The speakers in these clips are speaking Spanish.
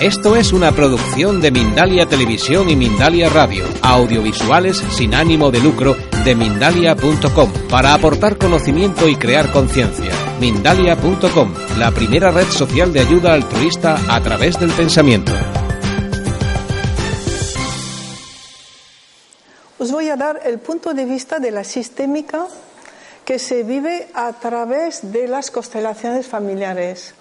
esto es una producción de Mindalia Televisión y Mindalia Radio, audiovisuales sin ánimo de lucro de mindalia.com, para aportar conocimiento y crear conciencia. Mindalia.com, la primera red social de ayuda altruista a través del pensamiento. Os voy a dar el punto de vista de la sistémica que se vive a través de las constelaciones familiares.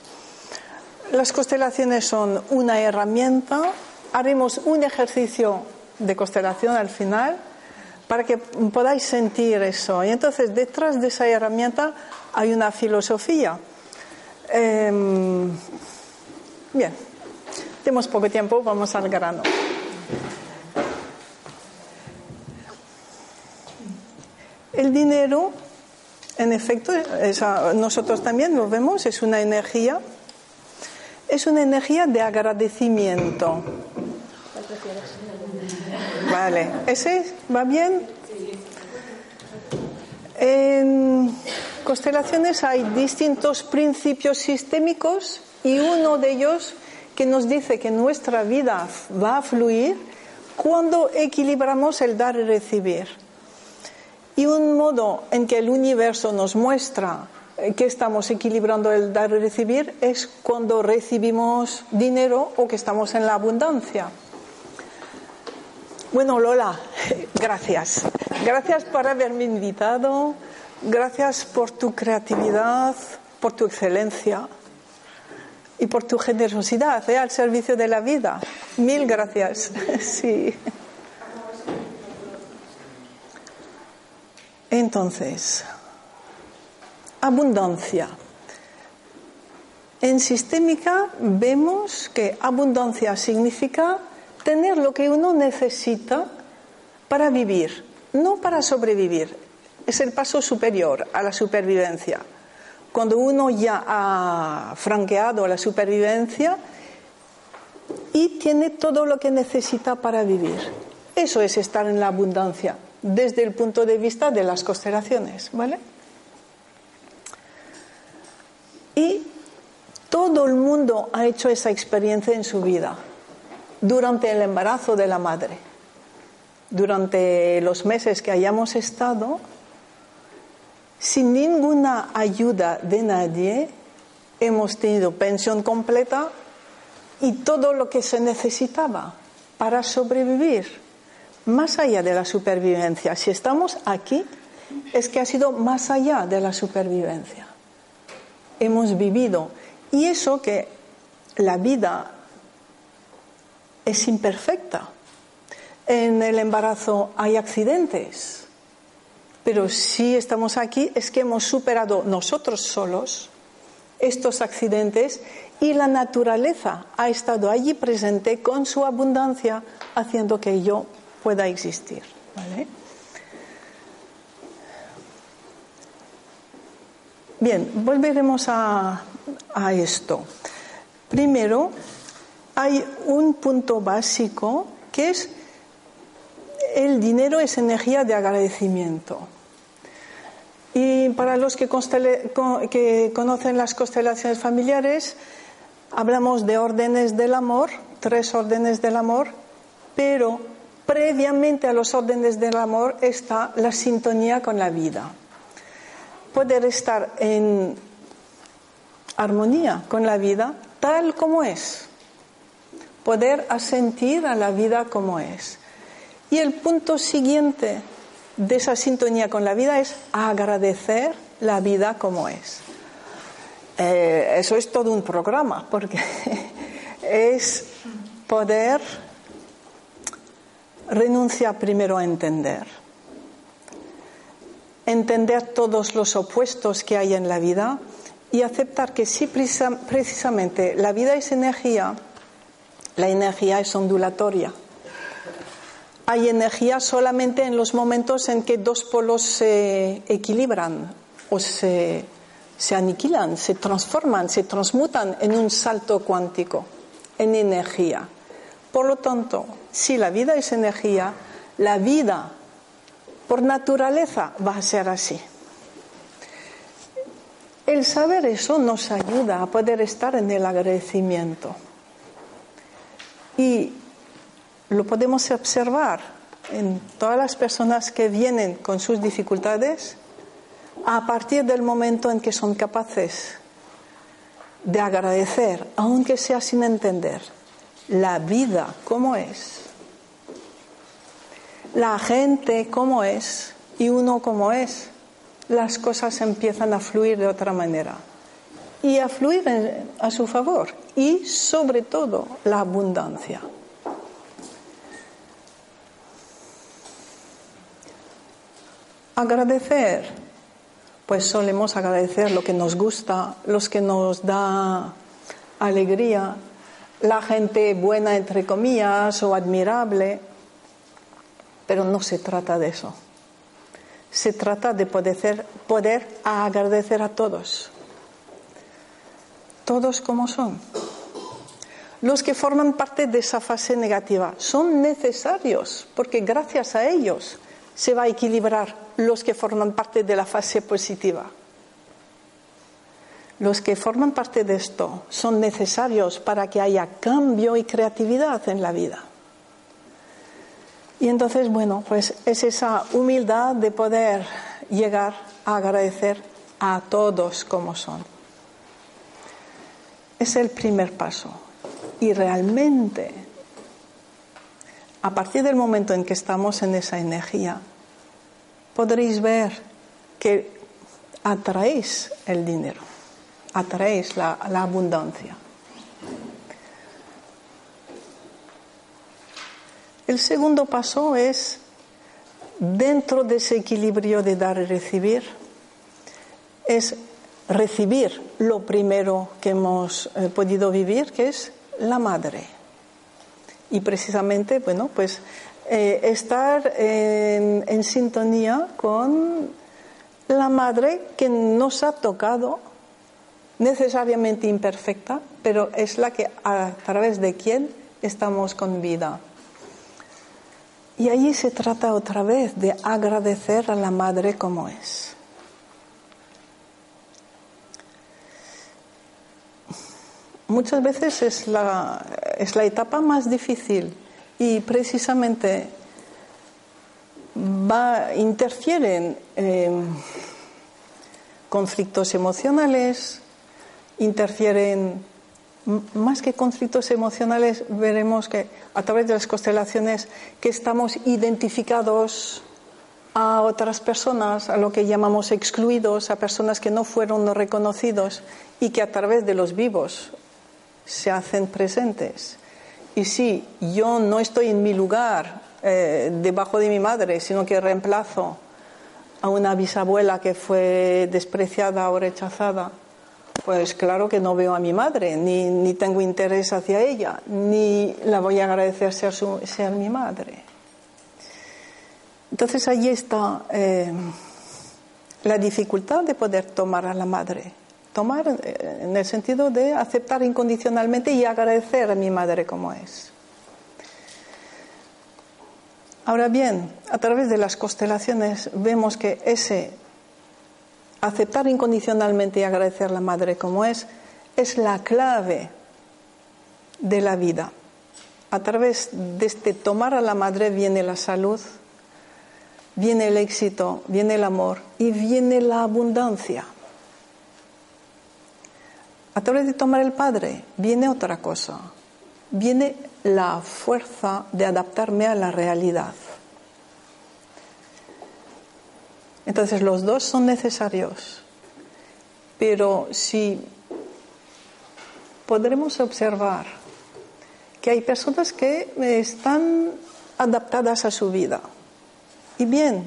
Las constelaciones son una herramienta. Haremos un ejercicio de constelación al final para que podáis sentir eso. Y entonces, detrás de esa herramienta hay una filosofía. Em, bien, tenemos poco tiempo, vamos al grano. El dinero, en efecto, nosotros también lo vemos, es una energía es una energía de agradecimiento. Vale, ¿ese va bien? En constelaciones hay distintos principios sistémicos y uno de ellos que nos dice que nuestra vida va a fluir cuando equilibramos el dar y recibir. Y un modo en que el universo nos muestra que estamos equilibrando el dar y recibir es cuando recibimos dinero o que estamos en la abundancia. Bueno, Lola, gracias. Gracias por haberme invitado. Gracias por tu creatividad, por tu excelencia y por tu generosidad ¿eh? al servicio de la vida. Mil gracias. Sí. Entonces, abundancia. En sistémica vemos que abundancia significa tener lo que uno necesita para vivir, no para sobrevivir. Es el paso superior a la supervivencia. Cuando uno ya ha franqueado la supervivencia y tiene todo lo que necesita para vivir. Eso es estar en la abundancia desde el punto de vista de las constelaciones, ¿vale? Y todo el mundo ha hecho esa experiencia en su vida, durante el embarazo de la madre, durante los meses que hayamos estado, sin ninguna ayuda de nadie, hemos tenido pensión completa y todo lo que se necesitaba para sobrevivir, más allá de la supervivencia. Si estamos aquí, es que ha sido más allá de la supervivencia hemos vivido. Y eso que la vida es imperfecta. En el embarazo hay accidentes, pero si estamos aquí es que hemos superado nosotros solos estos accidentes y la naturaleza ha estado allí presente con su abundancia haciendo que yo pueda existir. ¿vale? Bien, volveremos a, esto. Primero, hay un punto básico que es el dinero es energía de agradecimiento. Y para los que, conocen las constelaciones familiares, hablamos de órdenes del amor, tres órdenes del amor, pero previamente a los órdenes del amor está la sintonía con la vida poder estar en armonía con la vida tal como es, poder asentir a la vida como es. Y el punto siguiente de esa sintonía con la vida es agradecer la vida como es. Eh, eso es todo un programa, porque es poder renunciar primero a entender entender todos los opuestos que hay en la vida y aceptar que sí, precisamente la vida es energía, la energía es ondulatoria. Hay energía solamente en los momentos en que dos polos se equilibran o se, se aniquilan, se transforman, se transmutan en un salto cuántico, en energía. Por lo tanto, si la vida es energía, la vida por naturaleza va a ser así. El saber eso nos ayuda a poder estar en el agradecimiento. Y lo podemos observar en todas las personas que vienen con sus dificultades a partir del momento en que son capaces de agradecer, aunque sea sin entender, la vida como es, la gente como es y uno como es las cosas empiezan a fluir de otra manera. Y a fluir a su favor. Y sobre todo la abundancia. Agradecer, pues solemos agradecer lo que nos gusta, los que nos da alegría, la gente buena entre comillas o admirable, pero no se trata de eso se trata de poder, agradecer a todos, todos como son. Los que forman parte de esa fase negativa son necesarios porque gracias a ellos se va a equilibrar los que forman parte de la fase positiva. Los que forman parte de esto son necesarios para que haya cambio y creatividad en la vida. Y entonces, bueno, pues es esa humildad de poder llegar a agradecer a todos como son. Es el primer paso. Y realmente, a partir del momento en que estamos en esa energía, podréis ver que atraéis el dinero, atraéis la, la abundancia. El segundo paso es, dentro de ese equilibrio de dar y recibir, es recibir lo primero que hemos eh, podido vivir, que es la madre. Y precisamente, bueno, pues eh, estar en, en sintonía con la madre que nos ha tocado, necesariamente imperfecta, pero es la que a través de quien estamos con vida. Y allí se trata otra vez de agradecer a la madre como es. Muchas veces es la, es la etapa más difícil y precisamente va, interfieren conflictos emocionales, interfieren más que conflictos emocionales, veremos que a través de las constelaciones que estamos identificados a otras personas, a lo que llamamos excluidos, a personas que no fueron reconocidos y que a través de los vivos se hacen presentes. Y si yo no estoy en mi lugar eh, debajo de mi madre, sino que reemplazo a una bisabuela que fue despreciada o rechazada, pues claro que no veo a mi madre, ni, ni tengo interés hacia ella, ni la voy a agradecer ser, su, mi madre. Entonces allí está eh, la dificultad de poder tomar a la madre. Tomar eh, en el sentido de aceptar incondicionalmente y agradecer a mi madre como es. Ahora bien, a través de las constelaciones vemos que ese aceptar incondicionalmente y agradecer a la madre como es, es la clave de la vida. A través de este tomar a la madre viene la salud, viene el éxito, viene el amor y viene la abundancia. A través de tomar el padre viene otra cosa, viene la fuerza de adaptarme a la realidad. Entonces los dos son necesarios, pero si podremos observar que hay personas que están adaptadas a su vida y bien,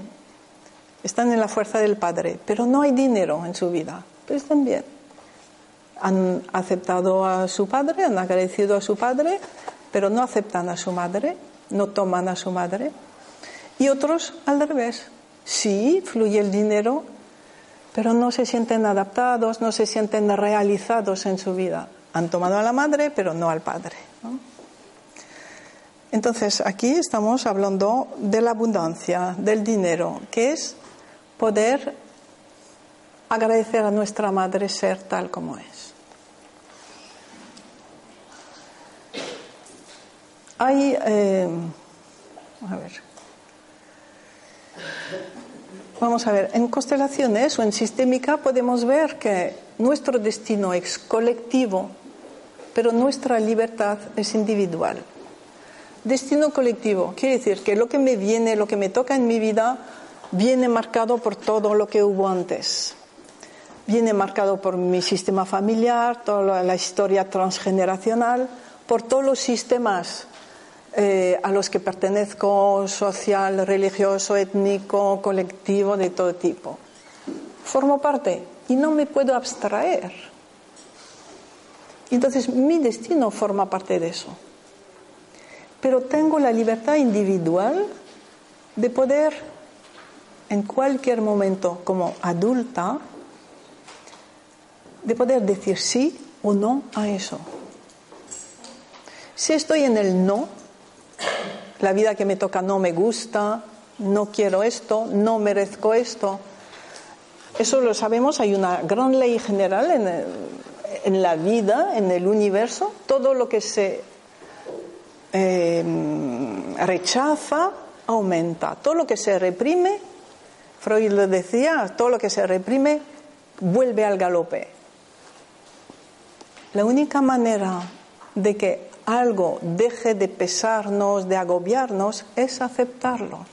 están en la fuerza del Padre, pero no hay dinero en su vida, pero están bien. Han aceptado a su padre, han agradecido a su padre, pero no aceptan a su madre, no toman a su madre. Y otros al revés. Sí, fluye el dinero, pero no se sienten adaptados, no se sienten realizados en su vida. Han tomado a la madre, pero no al padre. Entonces, aquí estamos hablando de la abundancia, del dinero, que es poder agradecer a nuestra madre ser tal como es. Hay, eh, a ver, Vamos a ver, en constelaciones o en sistémica podemos ver que nuestro destino es colectivo, pero nuestra libertad es individual. Destino colectivo quiere decir que lo que me viene, lo que me toca en mi vida, viene marcado por todo lo que hubo antes. Viene marcado por mi sistema familiar, toda la historia transgeneracional, por todos los sistemas eh, a los que pertenezco, social, religioso, étnico, colectivo, de todo tipo. Formo parte y no me puedo abstraer. Entonces mi destino forma parte de eso. Pero tengo la libertad individual de poder en cualquier momento como adulta, de poder decir sí o no a eso. Si estoy en el no, la vida que me toca no me gusta, no quiero esto, no merezco esto. Eso lo sabemos, hay una gran ley general en, la vida, en el universo. Todo lo que se em, rechaza aumenta. Todo lo que se reprime, Freud lo decía, todo lo que se reprime vuelve al galope. La única manera de que algo deje de pesarnos, de agobiarnos, es aceptarlo.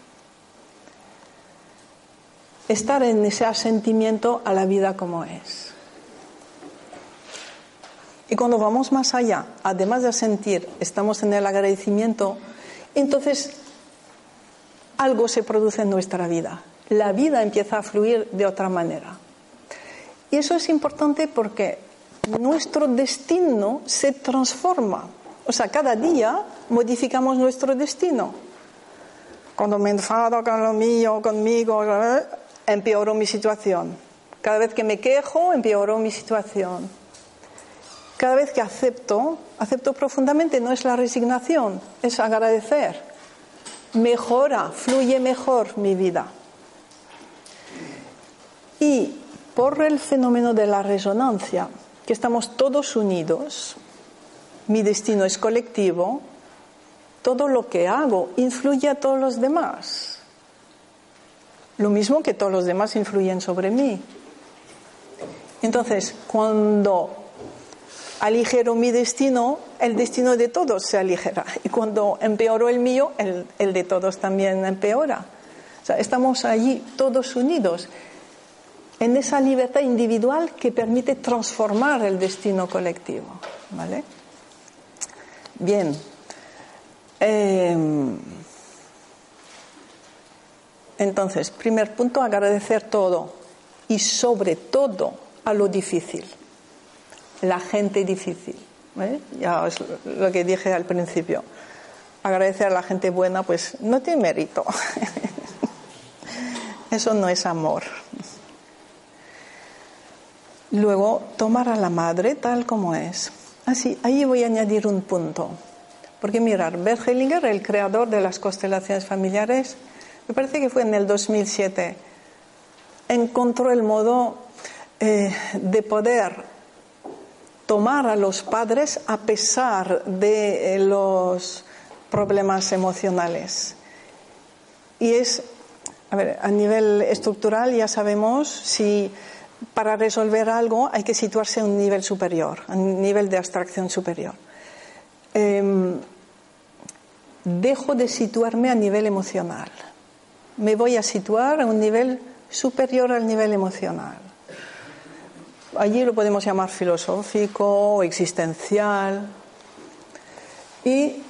Estar en ese asentimiento a la vida como es. Y cuando vamos más allá, además de sentir, estamos en el agradecimiento, entonces algo se produce en nuestra vida. La vida empieza a fluir de otra manera. Y eso es importante porque nuestro destino se transforma o cada día modificamos nuestro destino. Cuando me enfado con lo mío, conmigo, empeoro mi situación. Cada vez que me quejo, empeoro mi situación. Cada vez que acepto, acepto profundamente, no es la resignación, es agradecer. Mejora, fluye mejor mi vida. Y por el fenómeno de la resonancia, que estamos todos unidos, mi destino es colectivo, todo lo que hago influye a todos los demás. Lo mismo que todos los demás influyen sobre mí. Entonces, cuando aligero mi destino, el destino de todos se aligera. Y cuando empeoro el mío, el, de todos también empeora. O sea, estamos allí todos unidos en esa libertad individual que permite transformar el destino colectivo. ¿Vale? Bien. Em, entonces, primer punto, agradecer todo y sobre todo a lo difícil, la gente difícil. ¿eh? Ya es lo que dije al principio. Agradecer a la gente buena, pues no tiene mérito. Eso no es amor. Luego, tomar a la madre tal como es. Ah, ahí voy a añadir un punto. Porque mirar, Bert Hellinger, el creador de las constelaciones familiares, me parece que fue en el 2007, encontró el modo eh, de poder tomar a los padres a pesar de los problemas emocionales. Y es, a ver, a nivel estructural ya sabemos si para resolver algo hay que situarse a un nivel superior, a un nivel de abstracción superior. Em, dejo de situarme a nivel emocional. Me voy a situar a un nivel superior al nivel emocional. Allí lo podemos llamar filosófico o existencial. Y,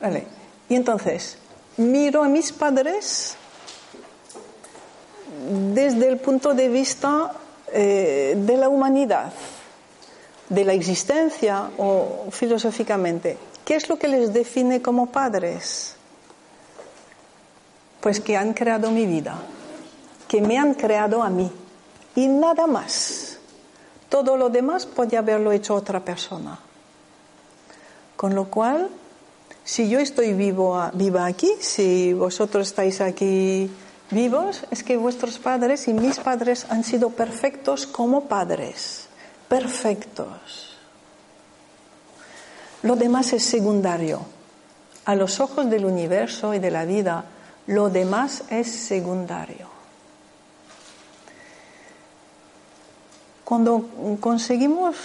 vale, y entonces, miro a mis padres desde el punto de vista eh, de la humanidad, de la existencia o filosóficamente, ¿qué es lo que les define como padres? Pues que han creado mi vida, que me han creado a mí y nada más. Todo lo demás podía haberlo hecho otra persona. Con lo cual, si yo estoy vivo, viva aquí, si vosotros estáis aquí vivos, es que vuestros padres y mis padres han sido perfectos como padres, perfectos. Lo demás es secundario. A los ojos del universo y de la vida, lo demás es secundario. Cuando conseguimos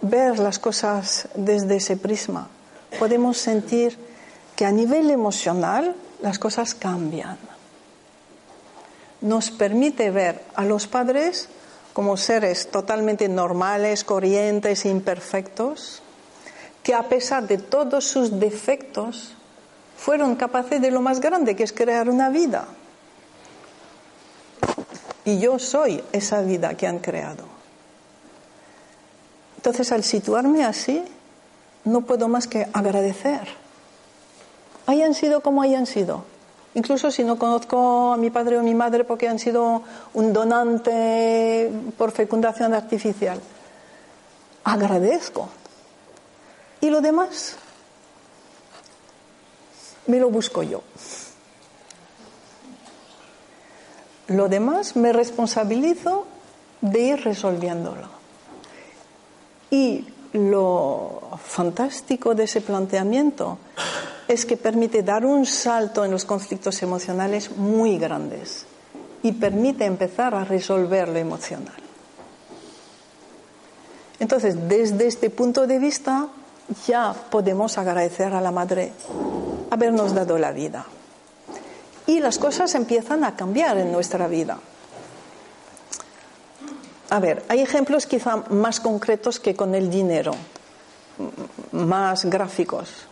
ver las cosas desde ese prisma, podemos sentir que a nivel emocional las cosas cambian. Nos permite ver a los padres como seres totalmente normales, corrientes, imperfectos, que a pesar de todos sus defectos, fueron capaces de lo más grande, que es crear una vida. Y yo soy esa vida que han creado. Entonces, al situarme así, no puedo más que agradecer. Hayan sido como hayan sido. Incluso si no conozco a mi padre o mi madre porque han sido un donante por fecundación artificial. Agradezco. Y lo demás me lo busco yo. Lo demás me responsabilizo de ir resolviéndolo. Y lo fantástico de ese planteamiento es que permite dar un salto en los conflictos emocionales muy grandes y permite empezar a resolver lo emocional. Entonces, desde este punto de vista, ya podemos agradecer a la Madre habernos dado la vida. Y las cosas empiezan a cambiar en nuestra vida. A ver, hay ejemplos quizá más concretos que con el dinero, más gráficos.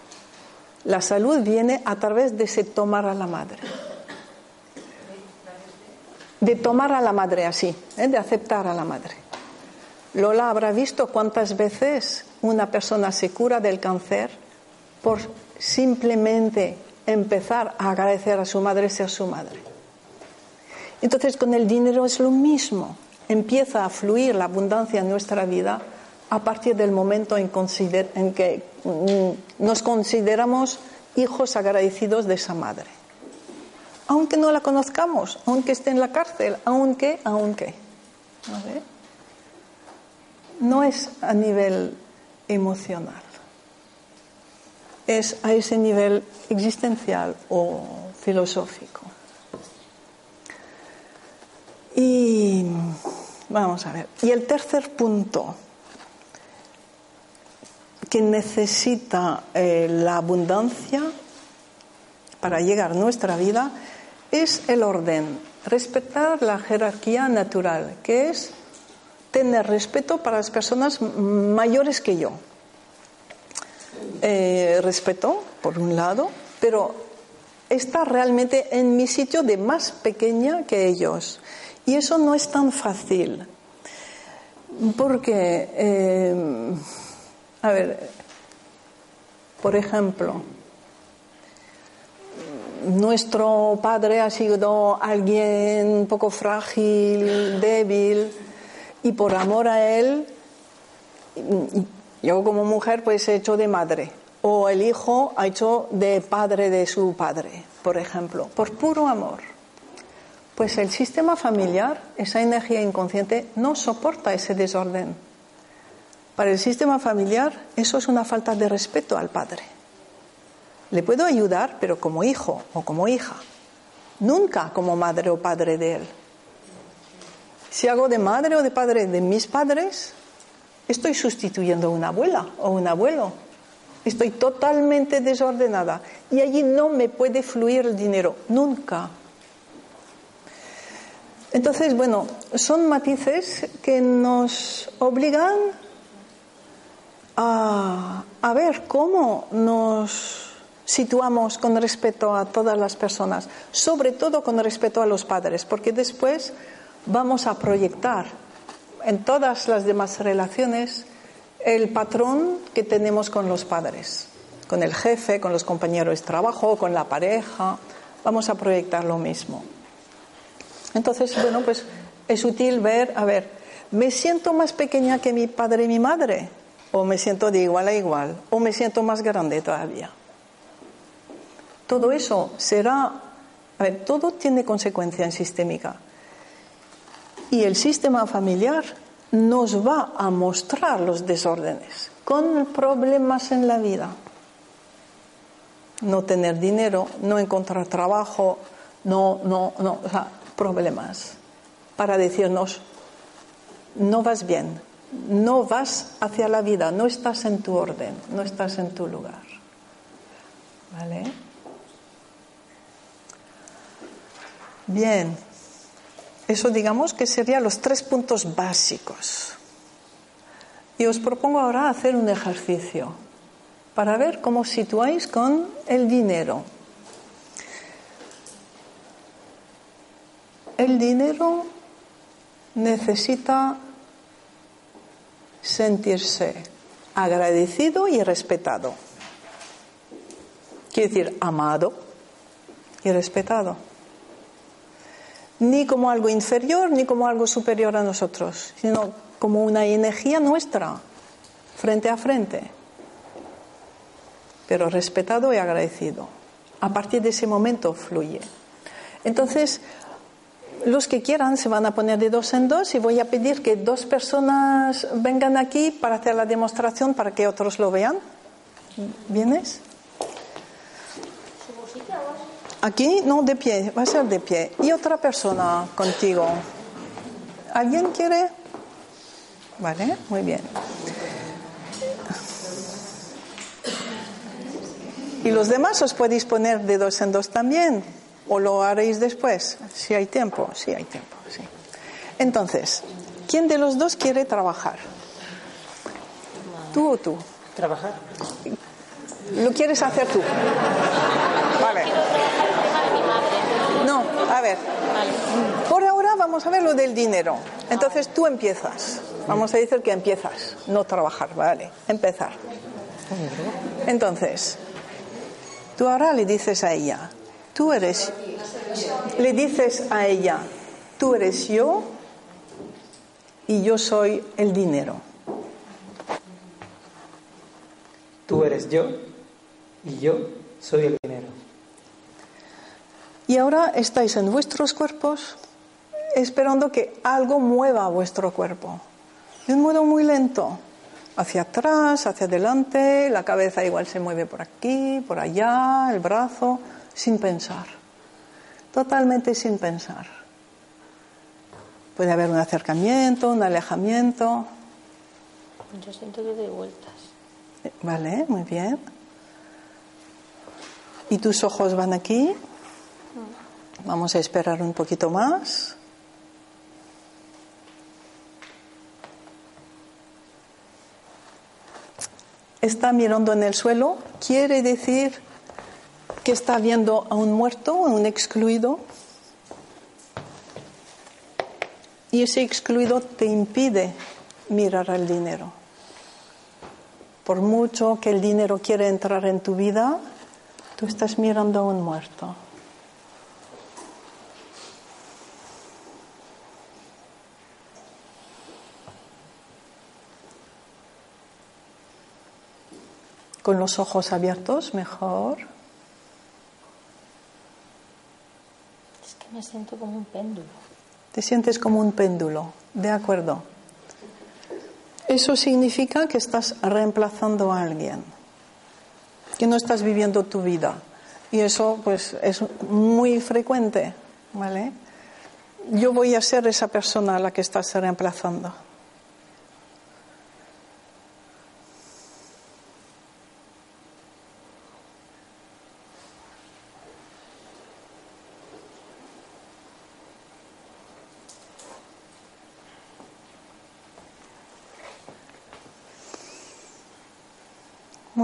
La salud viene a través de ese tomar a la madre. De tomar a la madre así, ¿eh? de aceptar a la madre. Lola habrá visto cuántas veces una persona se cura del cáncer por simplemente empezar a agradecer a su madre ser su madre. Entonces con el dinero es lo mismo empieza a fluir la abundancia en nuestra vida a partir del momento en, que mm, nos consideramos hijos agradecidos de esa madre. Aunque no la conozcamos, aunque esté en la cárcel, aunque, aunque. No es a nivel emocional, es a ese nivel existencial o filosófico. Y vamos a ver. Y el tercer punto que necesita eh, la abundancia para llegar a nuestra vida es el orden, respetar la jerarquía natural, que es tener respeto para las personas mayores que yo. Eh, respeto, por un lado, pero estar realmente en mi sitio de más pequeña que ellos. Y eso no es tan fácil, porque, eh, a ver, por ejemplo, nuestro padre ha sido alguien un poco frágil, débil, y por amor a él, yo como mujer pues he hecho de madre, o el hijo ha hecho de padre de su padre, por ejemplo, por puro amor. Pues el sistema familiar, esa energía inconsciente, no soporta ese desorden. Para el sistema familiar eso es una falta de respeto al padre. Le puedo ayudar, pero como hijo o como hija, nunca como madre o padre de él. Si hago de madre o de padre de mis padres, estoy sustituyendo a una abuela o un abuelo. Estoy totalmente desordenada y allí no me puede fluir el dinero, nunca. Entonces, bueno, son matices que nos obligan a, ver cómo nos situamos con respecto a todas las personas, sobre todo con respecto a los padres, porque después vamos a proyectar en todas las demás relaciones el patrón que tenemos con los padres, con el jefe, con los compañeros de trabajo, con la pareja. Vamos a proyectar lo mismo. Entonces, bueno, pues es útil ver, a ver, ¿me siento más pequeña que mi padre y mi madre? ¿O me siento de igual a igual? ¿O me siento más grande todavía? Todo eso será, a ver, todo tiene consecuencia en sistémica. Y el sistema familiar nos va a mostrar los desórdenes con problemas en la vida. No tener dinero, no encontrar trabajo, no, no, no, o sea, problemas para decirnos, no vas bien, no vas hacia la vida, no estás en tu orden, no estás en tu lugar. ¿Vale? Bien, eso digamos que serían los tres puntos básicos. Y os propongo ahora hacer un ejercicio para ver cómo situáis con el dinero. El dinero necesita sentirse agradecido y respetado. Quiere decir, amado y respetado. Ni como algo inferior ni como algo superior a nosotros, sino como una energía nuestra, frente a frente. Pero respetado y agradecido. A partir de ese momento fluye. Entonces, los que quieran se van a poner de dos en dos y voy a pedir que dos personas vengan aquí para hacer la demostración para que otros lo vean. ¿Vienes? Aquí, no, de pie, va a ser de pie. Y otra persona contigo. ¿Alguien quiere? Vale, muy bien. Y los demás os podéis poner de dos en dos también. ¿O lo haréis después? Si hay tiempo, sí hay tiempo, sí. Entonces, ¿quién de los dos quiere trabajar? ¿Tú o tú? ¿Trabajar? ¿Lo quieres hacer tú? Vale. No, a ver. Por ahora vamos a ver lo del dinero. Entonces tú empiezas. Vamos a decir que empiezas, no trabajar, vale. Empezar. Entonces, tú ahora le dices a ella, Tú eres, le dices a ella, tú eres yo y yo soy el dinero. Tú eres yo y yo soy el dinero. Y ahora estáis en vuestros cuerpos esperando que algo mueva vuestro cuerpo. De un modo muy lento. Hacia atrás, hacia adelante, la cabeza igual se mueve por aquí, por allá, el brazo sin pensar, totalmente sin pensar. Puede haber un acercamiento, un alejamiento. Yo siento que doy vueltas. Vale, muy bien. ¿Y tus ojos van aquí? Vamos a esperar un poquito más. Está mirando en el suelo, quiere decir que está viendo a un muerto, a un excluido, y ese excluido te impide mirar al dinero. Por mucho que el dinero quiera entrar en tu vida, tú estás mirando a un muerto. Con los ojos abiertos, mejor. Me siento como un péndulo. Te sientes como un péndulo, de acuerdo. Eso significa que estás reemplazando a alguien, que no estás viviendo tu vida. Y eso pues es muy frecuente, ¿vale? Yo voy a ser esa persona a la que estás reemplazando.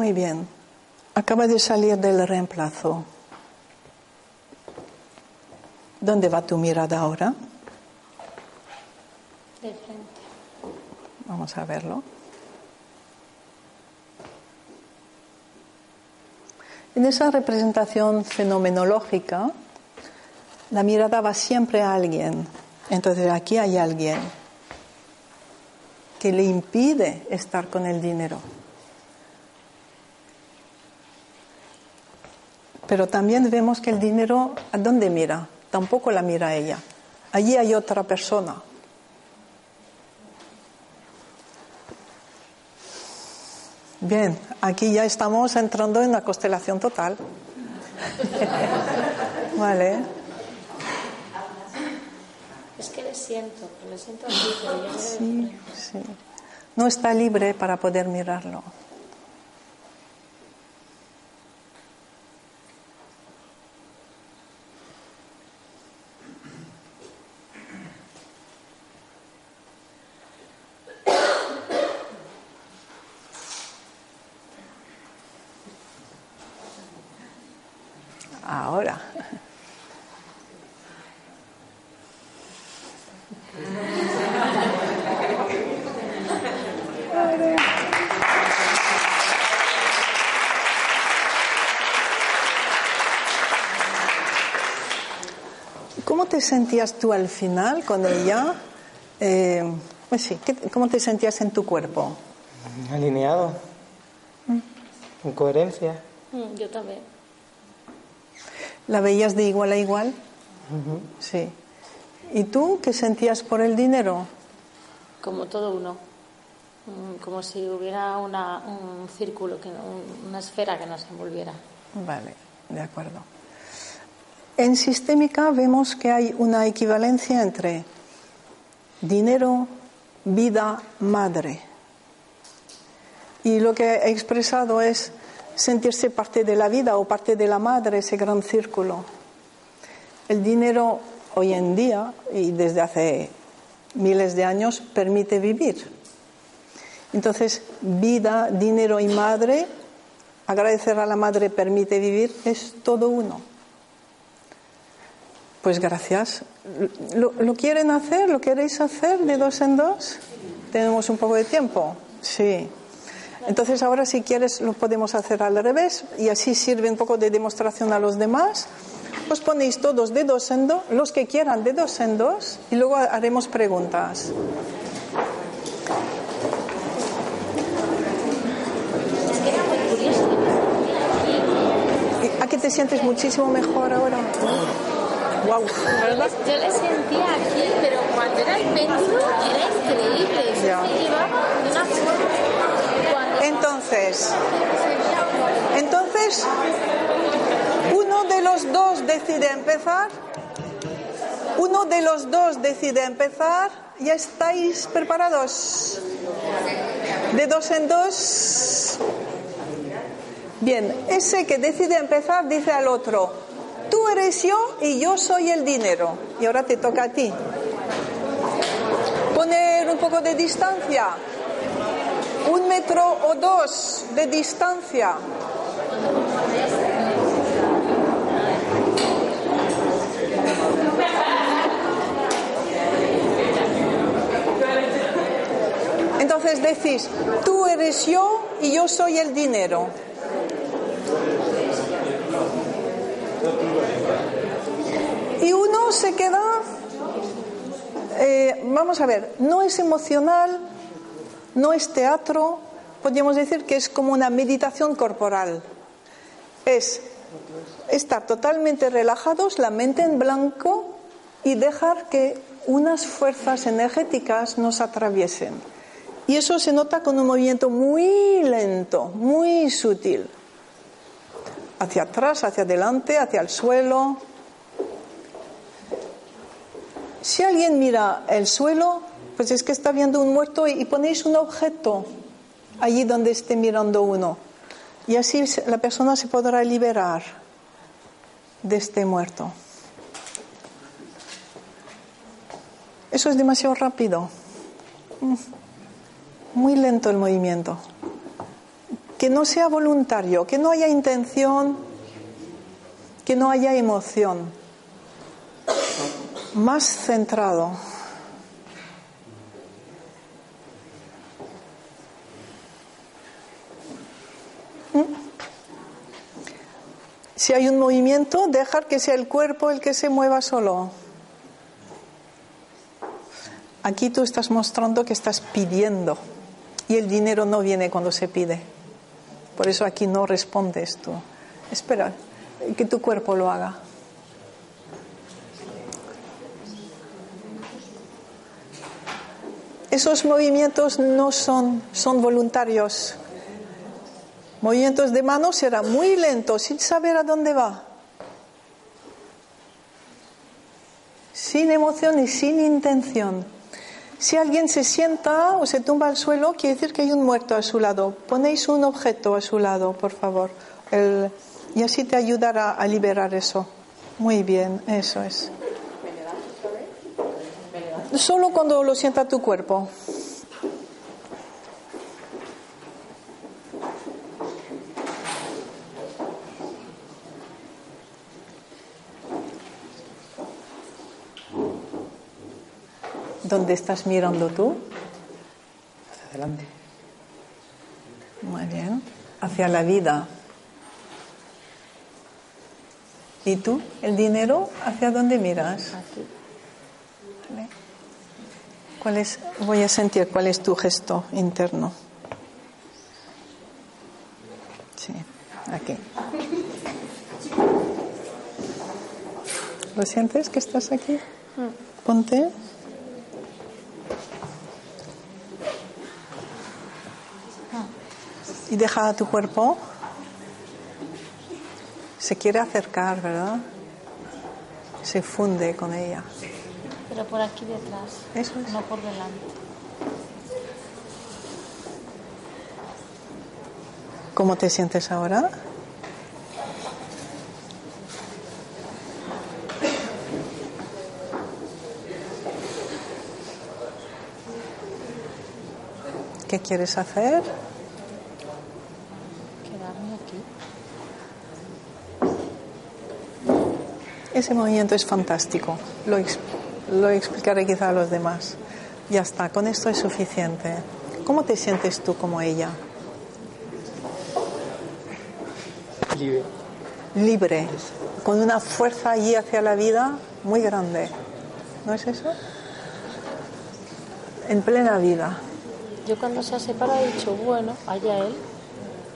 Muy bien. Acaba de salir del reemplazo. ¿Dónde va tu mirada ahora? De frente. Vamos a verlo. En esa representación fenomenológica, la mirada va siempre a alguien. Entonces aquí hay alguien que le impide estar con el dinero. Pero también vemos que el dinero, ¿a dónde mira? Tampoco la mira ella. Allí hay otra persona. Bien, aquí ya estamos entrando en la constelación total. vale. Es que le siento, le siento aquí, pero yo Sí, sí. No está libre para poder mirarlo. Ahora. ¿Cómo te sentías tú al final con ella? Eh, pues sí, ¿qué- ¿cómo te sentías en tu cuerpo? Alineado. En coherencia. Mm, Yo también. ¿La veías de igual a igual? Sí. ¿Y tú qué sentías por el dinero? Como todo uno. Mm, Como si hubiera una, un círculo, que no- una esfera que nos envolviera. Vale, de acuerdo. En sistémica vemos que hay una equivalencia entre dinero, vida, madre. Y lo que he expresado es sentirse parte de la vida o parte de la madre, ese gran círculo. El dinero hoy en día y desde hace miles de años permite vivir. Entonces, vida, dinero y madre, agradecer a la madre permite vivir, es todo uno. Pues gracias. ¿Lo, lo quieren hacer? ¿Lo queréis hacer de dos en dos? ¿Tenemos un poco de tiempo? Sí. Entonces ahora si quieres lo podemos hacer al revés y así sirve un poco de demostración a los demás. Os ponéis todos de dos en dos, los que quieran de dos en dos y luego haremos preguntas. ¿A qué te sientes muchísimo mejor ahora? Wow. Yo le sentía aquí, pero cuando era el péndulo era increíble. Eso Ya. me llevaba de una forma. Entonces, entonces, uno de los dos decide empezar. Uno de los dos decide empezar. ¿Ya estáis preparados? De dos en dos. Bien, ese que decide empezar dice al otro, tú eres yo y yo soy el dinero. Y ahora te toca a ti. Poner un poco de distancia un metro o dos de distancia. Entonces decís, tú eres yo y yo soy el dinero. Uno se queda, eh, vamos a ver, no es emocional, no es teatro, podríamos decir que es como una meditación corporal. Es estar totalmente relajados, la mente en blanco y dejar que unas fuerzas energéticas nos atraviesen. Y eso se nota con un movimiento muy lento, muy sutil. Hacia atrás, hacia adelante, hacia el suelo. Si alguien mira el suelo, pues es que está viendo un muerto y ponéis un objeto allí donde esté mirando uno. Y así la persona se podrá liberar de este muerto. Eso es demasiado rápido. Muy lento el movimiento. Que no sea voluntario, que no haya intención, que no haya emoción más centrado. ¿Mm? Si hay un movimiento, dejar que sea el cuerpo el que se mueva solo. Aquí tú estás mostrando que estás pidiendo y el dinero no viene cuando se pide. Por eso aquí no respondes tú. Espera que tu cuerpo lo haga. Esos movimientos no son, son voluntarios. Movimientos de manos será muy lento, sin saber a dónde va. Sin emoción y sin intención. Si alguien se sienta o se tumba al suelo, quiere decir que hay un muerto a su lado. Ponéis un objeto a su lado, por favor. y así te ayudará a liberar eso. Muy bien, eso es. Solo cuando lo sienta tu cuerpo. ¿Dónde estás mirando tú? Hacia adelante. Muy bien. Hacia la vida. ¿Y tú? ¿El dinero? ¿Hacia dónde miras? Aquí. Vale. ¿Cuál es? Voy a sentir cuál es tu gesto interno. Sí, aquí. ¿Lo sientes que estás aquí? Ponte. Y deja a tu cuerpo. Se quiere acercar, ¿verdad? Se funde con ella. Pero por aquí detrás, Eso es. no por delante. ¿Cómo te sientes ahora? ¿Qué quieres hacer? Quedarme aquí. Ese movimiento es fantástico. Lo, ex- lo explicaré quizá a los demás. Ya está, con esto es suficiente. ¿Cómo te sientes tú como ella? Libre. Libre, con una fuerza allí hacia la vida muy grande. ¿No es eso? En plena vida. Yo cuando se ha separado he dicho, bueno, allá él.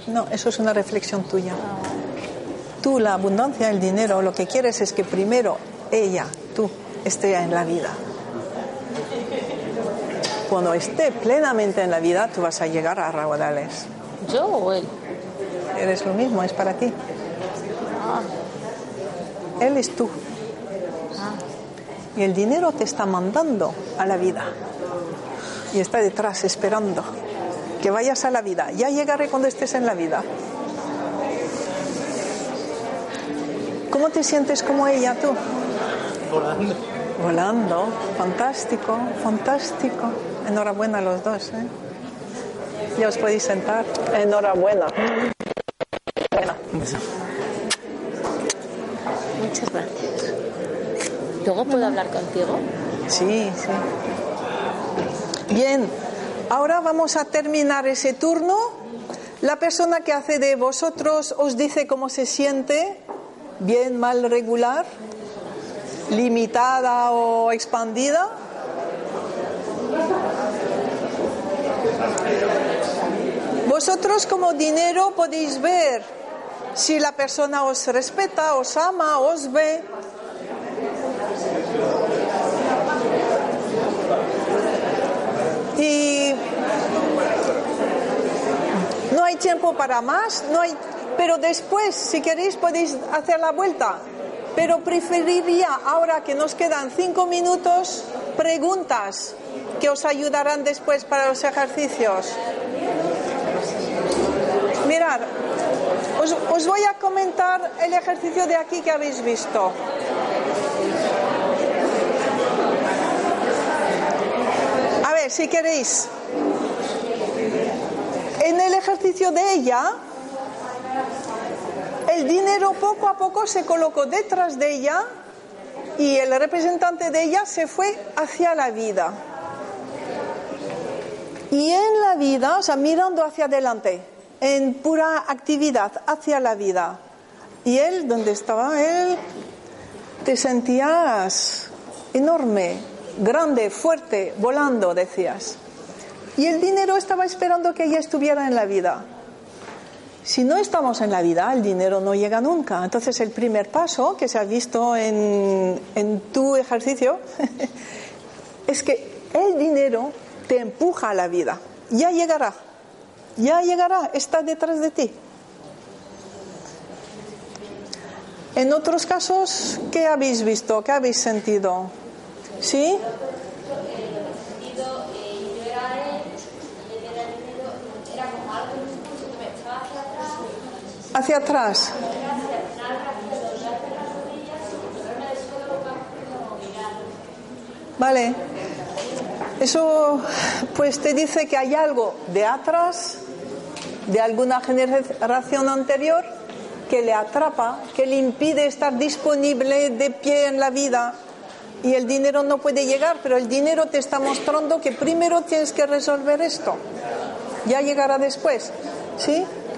No, eso es una reflexión tuya. Ah. Tú, la abundancia, el dinero, lo que quieres es que primero ella, tú, esté en la vida. Cuando esté plenamente en la vida, tú vas a llegar a raudales. ¿Yo o él? Eres lo mismo, es para ti. Ah, Él es tú. ah. Y el dinero te está mandando a la vida. Y está detrás esperando que vayas a la vida. Ya llegaré cuando estés en la vida. ¿Cómo te sientes como ella tú? Volando. Volando. Fantástico, fantástico. Enhorabuena a los dos. ¿eh? Ya os podéis sentar. Enhorabuena. Muchas gracias. ¿Luego puedo hablar contigo? Sí, sí. Bien, ahora vamos a terminar ese turno. La persona que hace de vosotros os dice cómo se siente, bien, mal, regular, limitada o expandida. Vosotros como dinero podéis ver si la persona os respeta, os ama, os ve. Y no hay tiempo para más, no hay, pero después, si queréis, podéis hacer la vuelta. Pero preferiría, ahora que nos quedan cinco minutos, preguntas que os ayudarán después para los ejercicios. Mirad, os, os voy a comentar el ejercicio de aquí que habéis visto. A ver, si queréis. En el ejercicio de ella, el dinero poco a poco se colocó detrás de ella y el representante de ella se fue hacia la vida. Y en la vida, o sea, mirando hacia adelante, en pura actividad hacia la vida, Y él, donde estaba él, te sentías enorme, grande, fuerte, volando, decías. Y el dinero estaba esperando que ella estuviera en la vida. Si no estamos en la vida, el dinero no llega nunca. Entonces el primer paso que se ha visto en, en tu ejercicio es que el dinero te empuja a la vida. Ya llegará, ya llegará, está detrás de ti. En otros casos, ¿qué habéis visto? ¿Qué habéis sentido? ¿Sí? Hacia atrás. Vale. Eso pues te dice que hay algo de atrás, de alguna generación anterior, que le atrapa, que le impide estar disponible de pie en la vida y el dinero no puede llegar, pero el dinero te está mostrando que primero tienes que resolver esto. Ya llegará después. ¿Sí?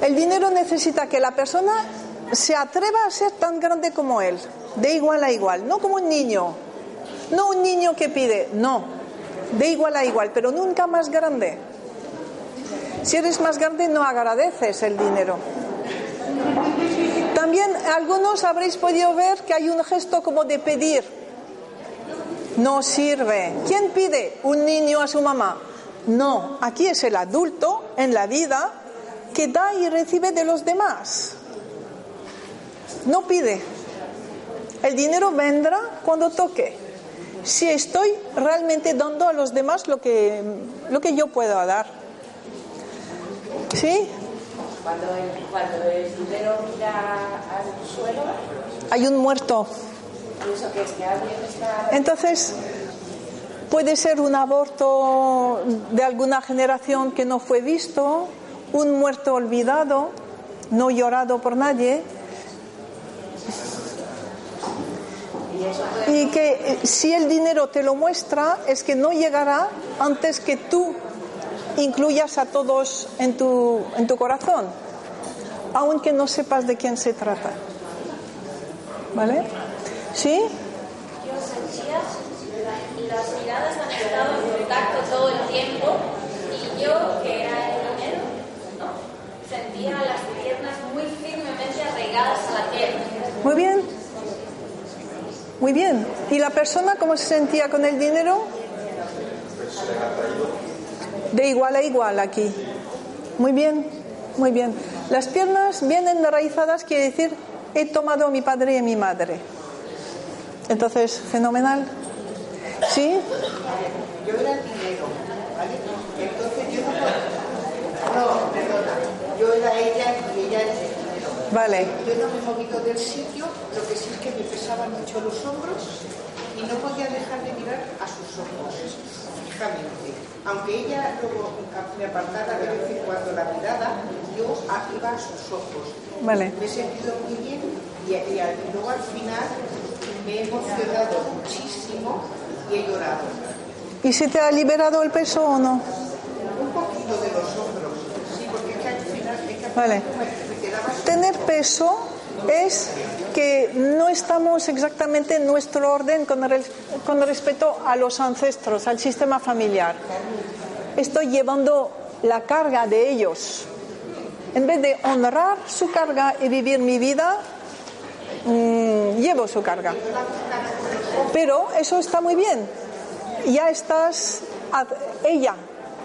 El dinero necesita que la persona se atreva a ser tan grande como él, de igual a igual, no como un niño, no un niño que pide, no, de igual a igual, pero nunca más grande. Si eres más grande no agradeces el dinero. También algunos habréis podido ver que hay un gesto como de pedir. No sirve. ¿Quién pide? Un niño a su mamá. No, aquí es el adulto en la vida que da y recibe de los demás. No pide. El dinero vendrá cuando toque. Si estoy realmente dando a los demás lo que, lo que yo puedo dar. ¿Sí? Cuando el, cuando el dinero mira al suelo, Hay un muerto. Entonces, puede ser un aborto de alguna generación que no fue visto, un muerto olvidado, no llorado por nadie. Y que eh, si el dinero te lo muestra, es que no llegará antes que tú incluyas a todos en tu, en tu corazón, aunque no sepas de quién se trata. ¿Vale? ¿Sí? Las miradas han estado en contacto todo el tiempo y yo, que era. Sentía las piernas muy firmemente arraigadas a la tierra. Muy bien. Muy bien. ¿Y la persona cómo se sentía con el dinero? De igual a igual aquí. Muy bien, muy bien. Las piernas bien enraizadas quiere decir he tomado a mi padre y a mi madre. Entonces, fenomenal. ¿Sí? Yo era el dinero, ¿vale? Entonces yo no No, perdona. Yo era ella y ella era el. Vale. Yo no me he movido del sitio, lo que sí es que me pesaban mucho los hombros y no podía dejar de mirar a sus ojos, fijamente. Aunque ella luego me apartara de vez en cuando la mirada, yo iba a sus ojos. Vale. Me he sentido muy bien y, y al- y luego al final me he emocionado muchísimo y he llorado. ¿Y se te ha liberado el peso o no? Un poquito de los hombros, sí, porque es que al final, es que al Vale. Tener peso es que no estamos exactamente en nuestro orden con, res- con respecto a los ancestros, al sistema familiar. Estoy llevando la carga de ellos. En vez de honrar su carga y vivir mi vida, mm, llevo su carga. Pero eso está muy bien. Ya estás, ella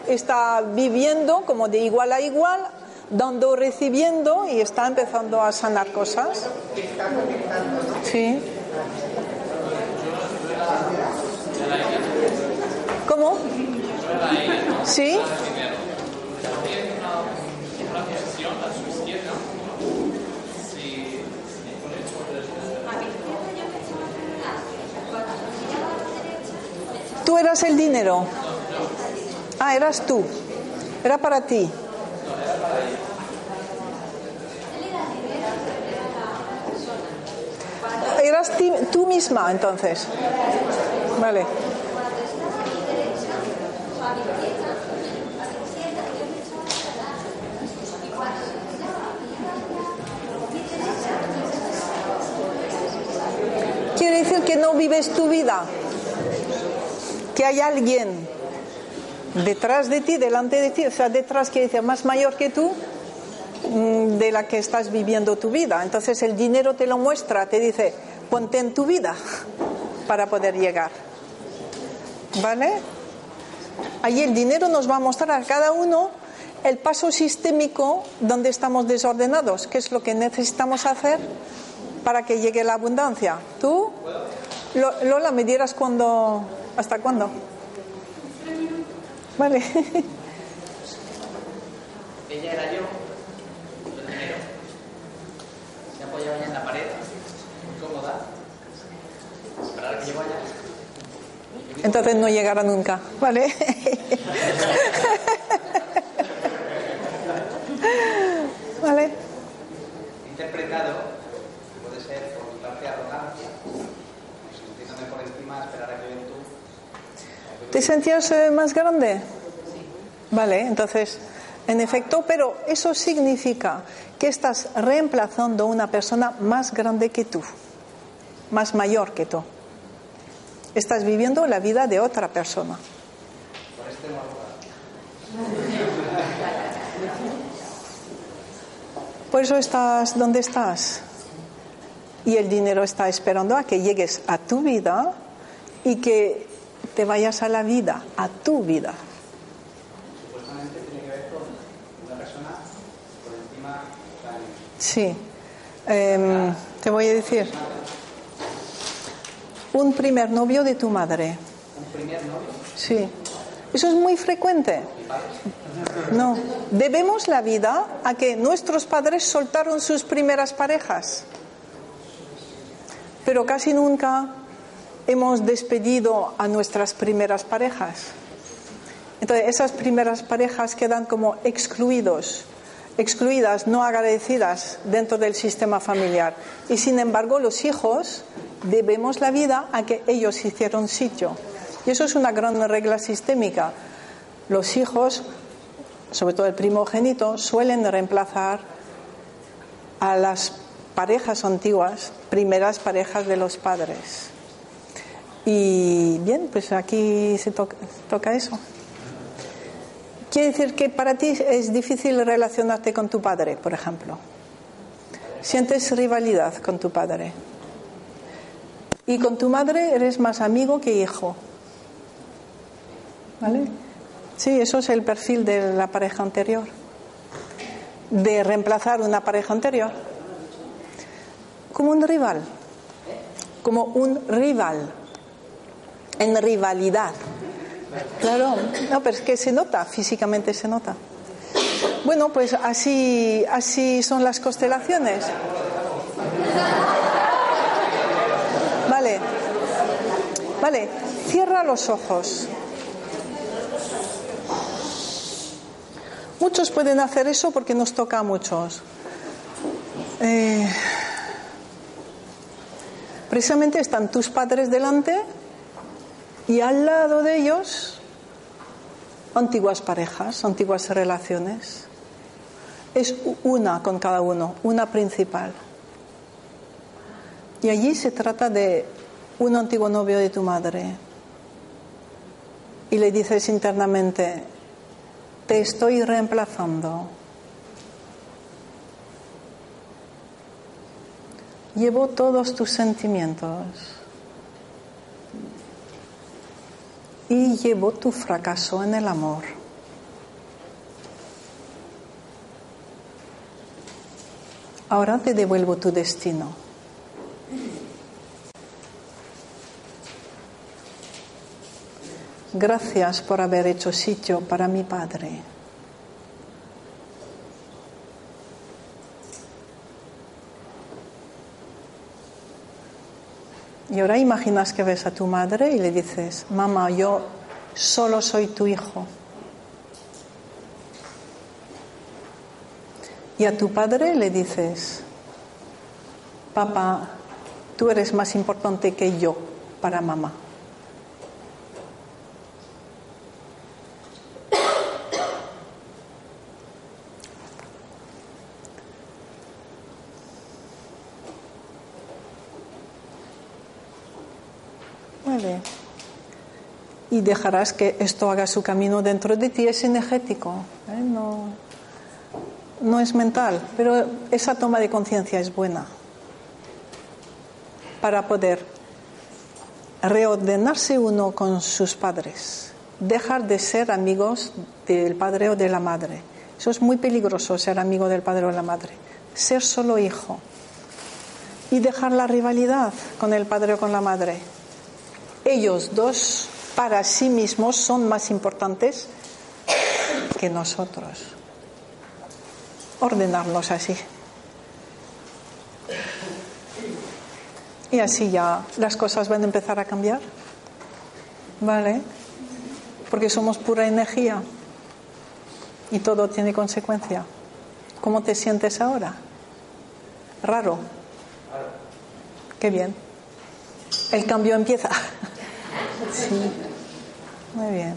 está viviendo como de igual a igual, dando, recibiendo y está empezando a sanar cosas. Sí. ¿Cómo? ¿Sí? Tú eras el dinero. Ah, eras tú. Era para ti. Eras tú misma entonces. Vale. Quiere decir que no vives tu vida, que hay alguien detrás de ti, delante de ti, o sea, detrás quiere decir más mayor que tú, mm, de la que estás viviendo tu vida. Entonces el dinero te lo muestra, te dice, ponte en tu vida para poder llegar. ¿Vale? Ahí el dinero nos va a mostrar a cada uno el paso sistémico donde estamos desordenados, qué es lo que necesitamos hacer para que llegue la abundancia. ¿Tú? Lola, ¿me dieras cuando, hasta cuándo? Vale. Ella era yo, el dinero. Se apoyaba ya en la pared, muy cómoda. Esperar a que yo vaya. Entonces no llegará nunca, ¿vale? ¿Vale? Interpretado, puede ser por mi parte arrogancia, sintiéndome por encima, esperar a que venga tú. ¿Te sentías eh, más grande? Vale, entonces, en efecto, pero eso significa que estás reemplazando a una persona más grande que tú, más mayor que tú. Estás viviendo la vida de otra persona. Por este Por eso estás donde estás. Y el dinero está esperando a que llegues a tu vida y que te vayas a la vida, a tu vida. Supuestamente tiene que ver con una persona por encima. Sí. Eh, te voy a decir. Un primer novio de tu madre. ¿Un primer novio? Sí. Eso es muy frecuente. No. Debemos la vida a que nuestros padres soltaron sus primeras parejas. Pero casi nunca hemos despedido a nuestras primeras parejas. Entonces, esas primeras parejas quedan como excluidos, excluidas, no agradecidas dentro del sistema familiar. Y sin embargo, los hijos debemos la vida a que ellos hicieron sitio. Y eso es una gran regla sistémica. Los hijos, sobre todo el primogénito, suelen reemplazar a las parejas antiguas, primeras parejas de los padres. Y bien, pues aquí se toca, eso. Quiere decir que para ti es difícil relacionarte con tu padre, por ejemplo. Sientes rivalidad con tu padre. Y con tu madre eres más amigo que hijo. ¿Vale? Sí, eso es el perfil de la pareja anterior. De reemplazar una pareja anterior. Como un rival. Como un rival. En rivalidad. Claro, no, pero es que se nota, físicamente se nota. Bueno, pues así, así son las constelaciones. Vale, vale, cierra los ojos. Muchos pueden hacer eso porque nos toca a muchos. Eh, precisamente están tus padres delante y al lado de ellos antiguas parejas, antiguas relaciones. Es una con cada uno, una principal. Y allí se trata de un antiguo novio de tu madre. Y le dices internamente, te estoy reemplazando. Llevo todos tus sentimientos. Y llevo tu fracaso en el amor. Ahora te devuelvo tu destino. Gracias por haber hecho sitio para mi Padre. Y ahora imaginas que ves a tu madre y le dices, mamá, yo solo soy tu hijo. Y a tu padre le dices, papá, tú eres más importante que yo para mamá. Muy bien. Y dejarás que esto haga su camino dentro de ti. Es energético, ¿eh? no, no es mental, pero esa toma de conciencia es buena para poder reordenarse uno con sus padres, dejar de ser amigos del padre o de la madre. Eso es muy peligroso, ser amigo del padre o de la madre. Ser solo hijo y dejar la rivalidad con el padre o con la madre. Ellos dos para sí mismos son más importantes que nosotros. Ordenarnos así. Y así ya las cosas van a empezar a cambiar. ¿Vale? Porque somos pura energía y todo tiene consecuencia. ¿Cómo te sientes ahora? Raro. Qué bien. El cambio empieza. Sí. Muy bien.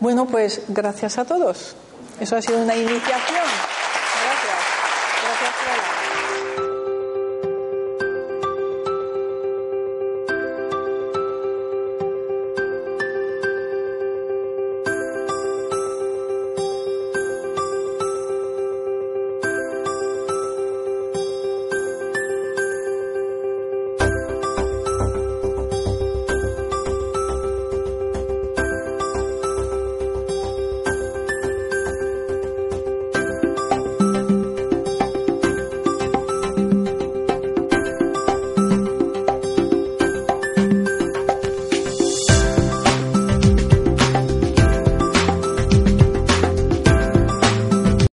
Bueno, pues gracias a todos. Eso ha sido una iniciación.